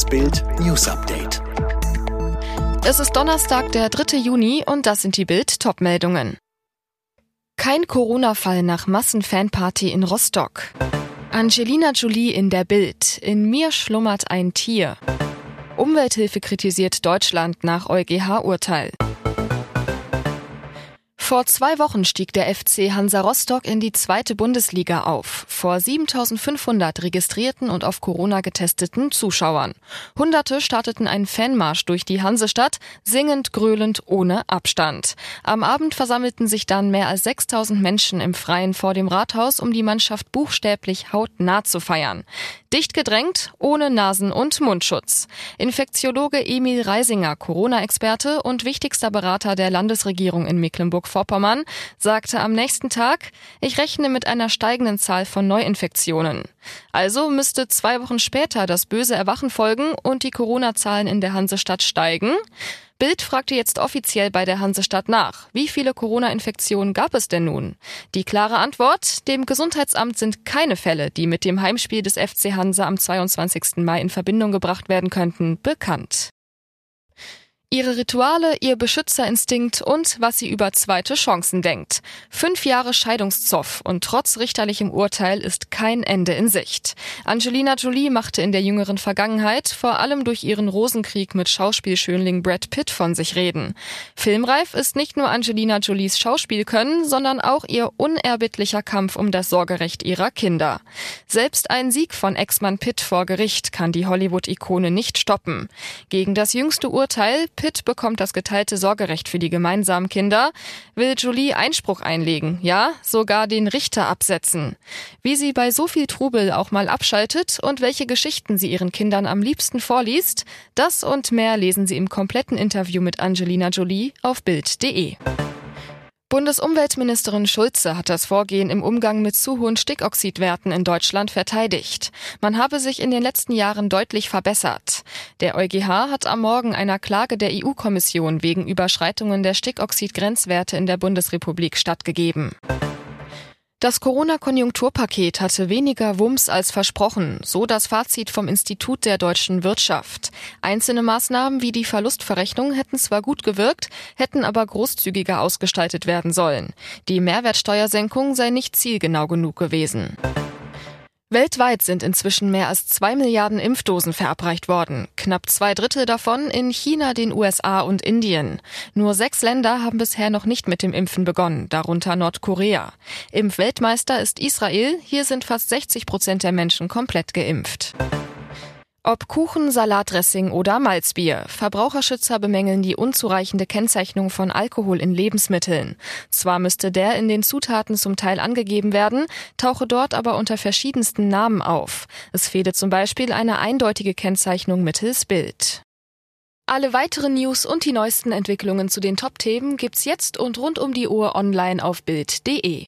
Das Bild News Update. Es ist Donnerstag, der 3. Juni und das sind die Bild Topmeldungen. Kein Corona-Fall nach Massenfanparty in Rostock. Angelina Jolie in der Bild. In mir schlummert ein Tier. Umwelthilfe kritisiert Deutschland nach EuGH-Urteil. Vor zwei Wochen stieg der FC Hansa Rostock in die zweite Bundesliga auf, vor 7500 registrierten und auf Corona getesteten Zuschauern. Hunderte starteten einen Fanmarsch durch die Hansestadt, singend, gröhlend, ohne Abstand. Am Abend versammelten sich dann mehr als 6000 Menschen im Freien vor dem Rathaus, um die Mannschaft buchstäblich hautnah zu feiern. Dicht gedrängt, ohne Nasen- und Mundschutz. Infektiologe Emil Reisinger, Corona-Experte und wichtigster Berater der Landesregierung in Mecklenburg-Vorpommern, sagte am nächsten Tag, ich rechne mit einer steigenden Zahl von Neuinfektionen. Also müsste zwei Wochen später das böse Erwachen folgen und die Corona-Zahlen in der Hansestadt steigen. Bild fragte jetzt offiziell bei der Hansestadt nach. Wie viele Corona-Infektionen gab es denn nun? Die klare Antwort, dem Gesundheitsamt sind keine Fälle, die mit dem Heimspiel des FC Hansa am 22. Mai in Verbindung gebracht werden könnten, bekannt. Ihre Rituale, ihr Beschützerinstinkt und was sie über zweite Chancen denkt. Fünf Jahre Scheidungszoff und trotz richterlichem Urteil ist kein Ende in Sicht. Angelina Jolie machte in der jüngeren Vergangenheit vor allem durch ihren Rosenkrieg mit Schauspielschönling Brad Pitt von sich reden. Filmreif ist nicht nur Angelina Jolies Schauspielkönnen, sondern auch ihr unerbittlicher Kampf um das Sorgerecht ihrer Kinder. Selbst ein Sieg von Ex-Mann Pitt vor Gericht kann die Hollywood-Ikone nicht stoppen. Gegen das jüngste Urteil Pitt bekommt das geteilte Sorgerecht für die gemeinsamen Kinder, will Jolie Einspruch einlegen, ja, sogar den Richter absetzen. Wie sie bei so viel Trubel auch mal abschaltet und welche Geschichten sie ihren Kindern am liebsten vorliest, das und mehr lesen Sie im kompletten Interview mit Angelina Jolie auf Bild.de. Bundesumweltministerin Schulze hat das Vorgehen im Umgang mit zu hohen Stickoxidwerten in Deutschland verteidigt. Man habe sich in den letzten Jahren deutlich verbessert. Der EuGH hat am Morgen einer Klage der EU-Kommission wegen Überschreitungen der Stickoxidgrenzwerte in der Bundesrepublik stattgegeben. Das Corona-Konjunkturpaket hatte weniger Wumms als versprochen, so das Fazit vom Institut der deutschen Wirtschaft. Einzelne Maßnahmen wie die Verlustverrechnung hätten zwar gut gewirkt, hätten aber großzügiger ausgestaltet werden sollen. Die Mehrwertsteuersenkung sei nicht zielgenau genug gewesen. Weltweit sind inzwischen mehr als zwei Milliarden Impfdosen verabreicht worden. Knapp zwei Drittel davon in China, den USA und Indien. Nur sechs Länder haben bisher noch nicht mit dem Impfen begonnen, darunter Nordkorea. Impfweltmeister ist Israel. Hier sind fast 60 Prozent der Menschen komplett geimpft. Ob Kuchen, Salatdressing oder Malzbier. Verbraucherschützer bemängeln die unzureichende Kennzeichnung von Alkohol in Lebensmitteln. Zwar müsste der in den Zutaten zum Teil angegeben werden, tauche dort aber unter verschiedensten Namen auf. Es fehle zum Beispiel eine eindeutige Kennzeichnung mittels Bild. Alle weiteren News und die neuesten Entwicklungen zu den Top-Themen gibt's jetzt und rund um die Uhr online auf Bild.de.